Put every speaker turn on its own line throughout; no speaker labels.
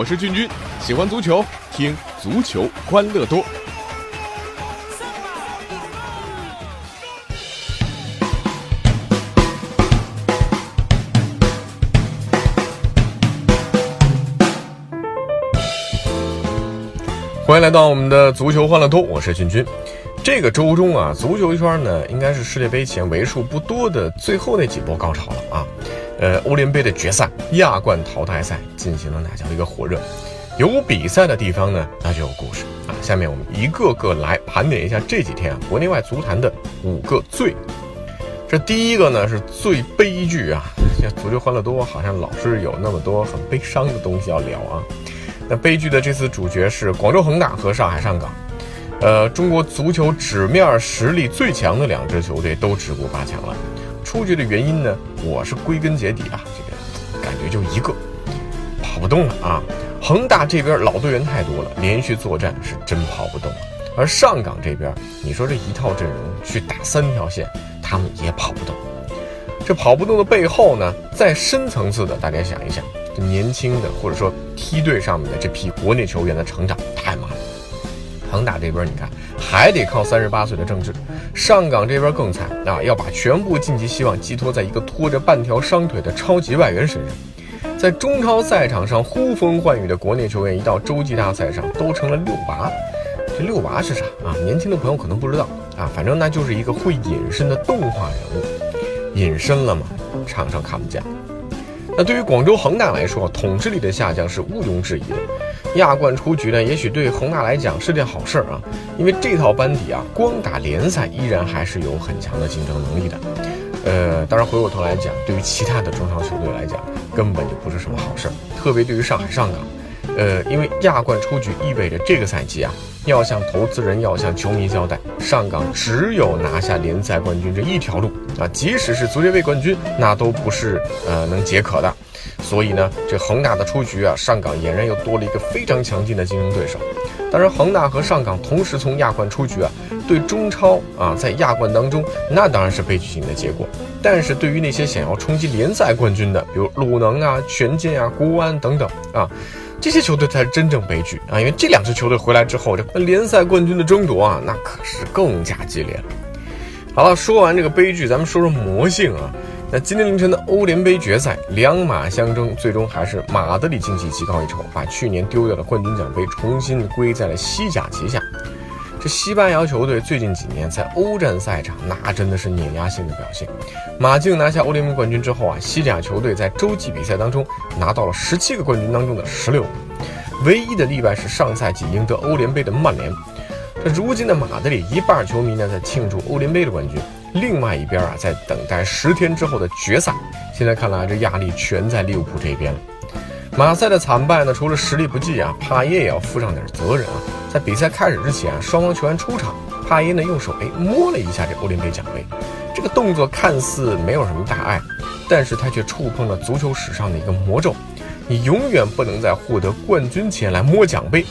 我是俊君，喜欢足球，听足球欢乐多。欢迎来到我们的足球欢乐多，我是俊君。这个周中啊，足球圈呢，应该是世界杯前为数不多的最后那几波高潮了啊。呃，欧联杯的决赛、亚冠淘汰赛进行了那叫一个火热。有比赛的地方呢，那就有故事啊。下面我们一个个来盘点一下这几天啊，国内外足坛的五个最。这第一个呢是最悲剧啊，像足球欢乐多好像老是有那么多很悲伤的东西要聊啊。那悲剧的这次主角是广州恒大和上海上港，呃，中国足球纸面实力最强的两支球队都止步八强了。出局的原因呢，我是归根结底啊，这个感觉就一个，跑不动了啊。恒大这边老队员太多了，连续作战是真跑不动。而上港这边，你说这一套阵容去打三条线，他们也跑不动。这跑不动的背后呢，再深层次的，大家想一想。这年轻的或者说梯队上面的这批国内球员的成长太慢了。恒大这边你看还得靠三十八岁的郑智，上港这边更惨啊，要把全部晋级希望寄托在一个拖着半条伤腿的超级外援身上。在中超赛场上呼风唤雨的国内球员，一到洲际大赛上都成了六娃。这六娃是啥啊？年轻的朋友可能不知道啊，反正那就是一个会隐身的动画人物。隐身了吗？场上看不见。那对于广州恒大来说，统治力的下降是毋庸置疑的。亚冠出局呢，也许对恒大来讲是件好事儿啊，因为这套班底啊，光打联赛依然还是有很强的竞争能力的。呃，当然回过头来讲，对于其他的中超球队来讲，根本就不是什么好事儿。特别对于上海上港，呃，因为亚冠出局意味着这个赛季啊，要向投资人、要向球迷交代，上港只有拿下联赛冠军这一条路。啊，即使是足协杯冠军，那都不是呃能解渴的。所以呢，这恒大的出局啊，上港俨然又多了一个非常强劲的竞争对手。当然，恒大和上港同时从亚冠出局啊，对中超啊，在亚冠当中，那当然是悲剧性的结果。但是对于那些想要冲击联赛冠军的，比如鲁能啊、权健啊、国安等等啊，这些球队才是真正悲剧啊，因为这两支球队回来之后，这联赛冠军的争夺啊，那可是更加激烈了。好了，说完这个悲剧，咱们说说魔性啊。那今天凌晨的欧联杯决赛，两马相争，最终还是马德里竞技技高一筹，把去年丢掉的冠军奖杯重新归在了西甲旗下。这西班牙球队最近几年在欧战赛场那真的是碾压性的表现。马竞拿下欧联杯冠军之后啊，西甲球队在洲际比赛当中拿到了十七个冠军当中的十六个，唯一的例外是上赛季赢得欧联杯的曼联。这如今的马德里一半球迷呢在庆祝欧联杯的冠军，另外一边啊在等待十天之后的决赛。现在看来，这压力全在利物浦这边了。马赛的惨败呢，除了实力不济啊，帕耶也要负上点责任啊。在比赛开始之前，双方球员出场，帕耶呢用手哎摸了一下这欧联杯奖杯，这个动作看似没有什么大碍，但是他却触碰了足球史上的一个魔咒：你永远不能在获得冠军前来摸奖杯。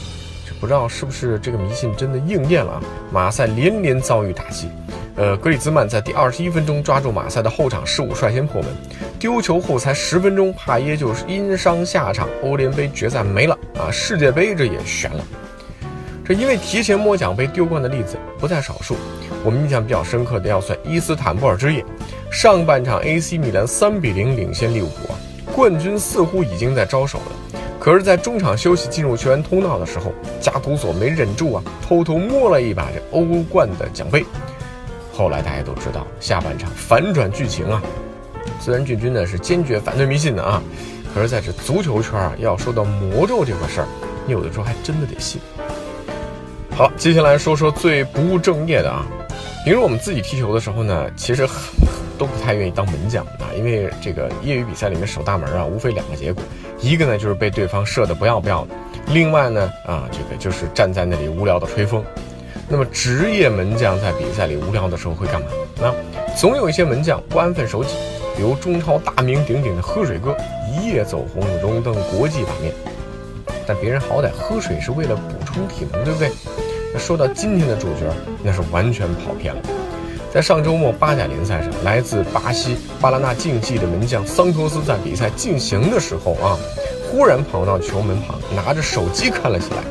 这不知道是不是这个迷信真的应验了啊？马赛连连遭遇打击，呃，格里兹曼在第二十一分钟抓住马赛的后场失误，率先破门。丢球后才十分钟，帕耶就是因伤下场，欧联杯决赛没了啊！世界杯这也悬了。这因为提前摸奖杯丢冠的例子不在少数，我们印象比较深刻的要算伊斯坦布尔之夜，上半场 AC 米兰三比零领先利物浦，冠军似乎已经在招手了。可是，在中场休息进入球员通道的时候，加图索没忍住啊，偷偷摸了一把这欧冠的奖杯。后来大家都知道，下半场反转剧情啊。虽然俊君呢是坚决反对迷信的啊，可是在这足球圈啊，要说到魔咒这个事儿，你有的时候还真的得信。好，接下来说说最不务正业的啊。平时我们自己踢球的时候呢，其实都不太愿意当门将啊，因为这个业余比赛里面守大门啊，无非两个结果。一个呢就是被对方射的不要不要的，另外呢啊这个就是站在那里无聊的吹风。那么职业门将在比赛里无聊的时候会干嘛？那总有一些门将不安分守己，比如中超大名鼎鼎的喝水哥，一夜走红，荣登国际版面。但别人好歹喝水是为了补充体能，对不对？那说到今天的主角，那是完全跑偏了。在上周末巴甲联赛上，来自巴西巴拉纳竞技的门将桑托斯在比赛进行的时候啊，忽然跑到球门旁，拿着手机看了起来。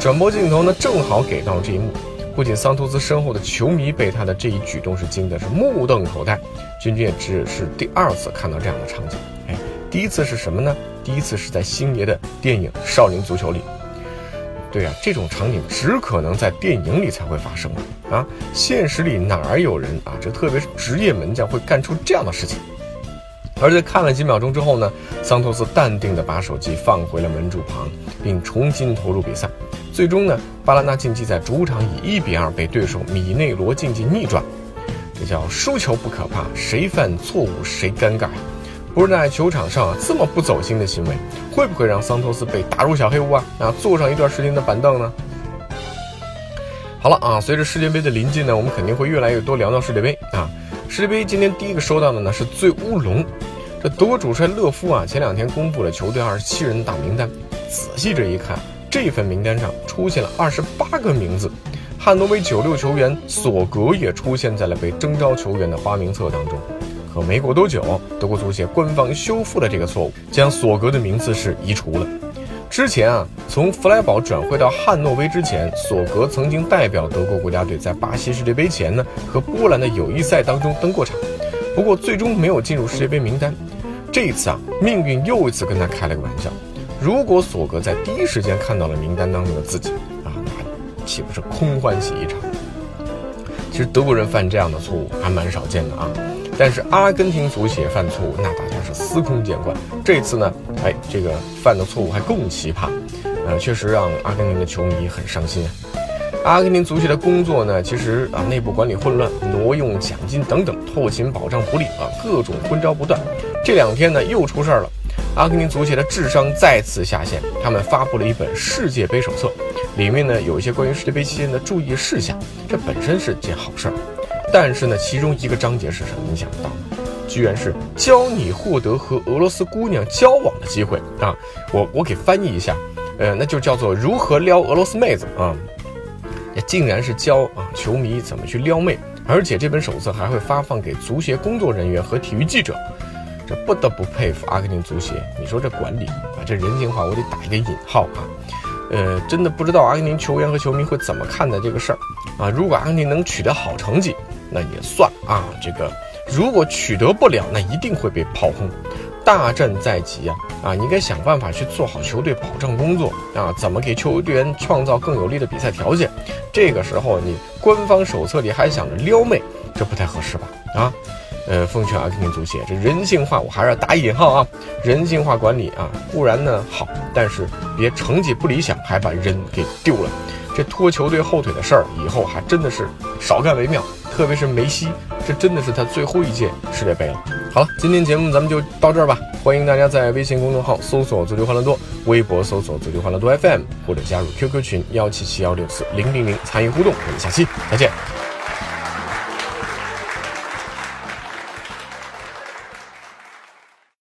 转播镜头呢，正好给到这一幕。不仅桑托斯身后的球迷被他的这一举动是惊的是目瞪口呆，君君也只是第二次看到这样的场景。哎，第一次是什么呢？第一次是在星爷的电影《少林足球》里。对啊，这种场景只可能在电影里才会发生啊！现实里哪儿有人啊？这特别是职业门将会干出这样的事情。而在看了几秒钟之后呢，桑托斯淡定地把手机放回了门柱旁，并重新投入比赛。最终呢，巴拉纳竞技在主场以一比二被对手米内罗竞技逆转。这叫输球不可怕，谁犯错误谁尴尬。不是在球场上啊，这么不走心的行为，会不会让桑托斯被打入小黑屋啊？啊，坐上一段时间的板凳呢？好了啊，随着世界杯的临近呢，我们肯定会越来越多聊到世界杯啊。世界杯今天第一个收到的呢是最乌龙，这德国主帅勒夫啊，前两天公布了球队二十七人大名单，仔细这一看，这份名单上出现了二十八个名字，汉诺威九六球员索格也出现在了被征召球员的花名册当中。可没过多久，德国足协官方修复了这个错误，将索格的名字是移除了。之前啊，从弗莱堡转会到汉诺威之前，索格曾经代表德国国家队在巴西世界杯前呢和波兰的友谊赛当中登过场，不过最终没有进入世界杯名单。这一次啊，命运又一次跟他开了个玩笑。如果索格在第一时间看到了名单当中的自己啊，那岂不是空欢喜一场？其实德国人犯这样的错误还蛮少见的啊。但是阿根廷足协犯错误，那大家是司空见惯。这次呢，哎，这个犯的错误还更奇葩，呃，确实让阿根廷的球迷很伤心。阿根廷足协的工作呢，其实啊，内部管理混乱，挪用奖金等等，后勤保障不力啊，各种昏招不断。这两天呢，又出事儿了，阿根廷足协的智商再次下线，他们发布了一本世界杯手册，里面呢有一些关于世界杯期间的注意事项，这本身是件好事儿。但是呢，其中一个章节是什么？你想不到，居然是教你获得和俄罗斯姑娘交往的机会啊！我我给翻译一下，呃，那就叫做如何撩俄罗斯妹子啊！竟然是教啊球迷怎么去撩妹，而且这本手册还会发放给足协工作人员和体育记者，这不得不佩服阿根廷足协。你说这管理啊，这人性化，我得打一个引号啊！呃，真的不知道阿根廷球员和球迷会怎么看待这个事儿啊！如果阿根廷能取得好成绩，那也算啊，这个如果取得不了，那一定会被炮轰。大战在即啊啊，你应该想办法去做好球队保障工作啊，怎么给球队员创造更有利的比赛条件？这个时候你官方手册里还想着撩妹，这不太合适吧？啊，呃，奉劝阿根廷足协，这人性化我还是要打引号啊，人性化管理啊，固然呢好，但是别成绩不理想还把人给丢了，这拖球队后腿的事儿以后还真的是少干为妙。特别是梅西，这真的是他最后一届世界杯了。好了，今天节目咱们就到这儿吧。欢迎大家在微信公众号搜索“足球欢乐多”，微博搜索“足球欢乐多 FM”，或者加入 QQ 群幺七七幺六四零零零参与互动。我们下期再见。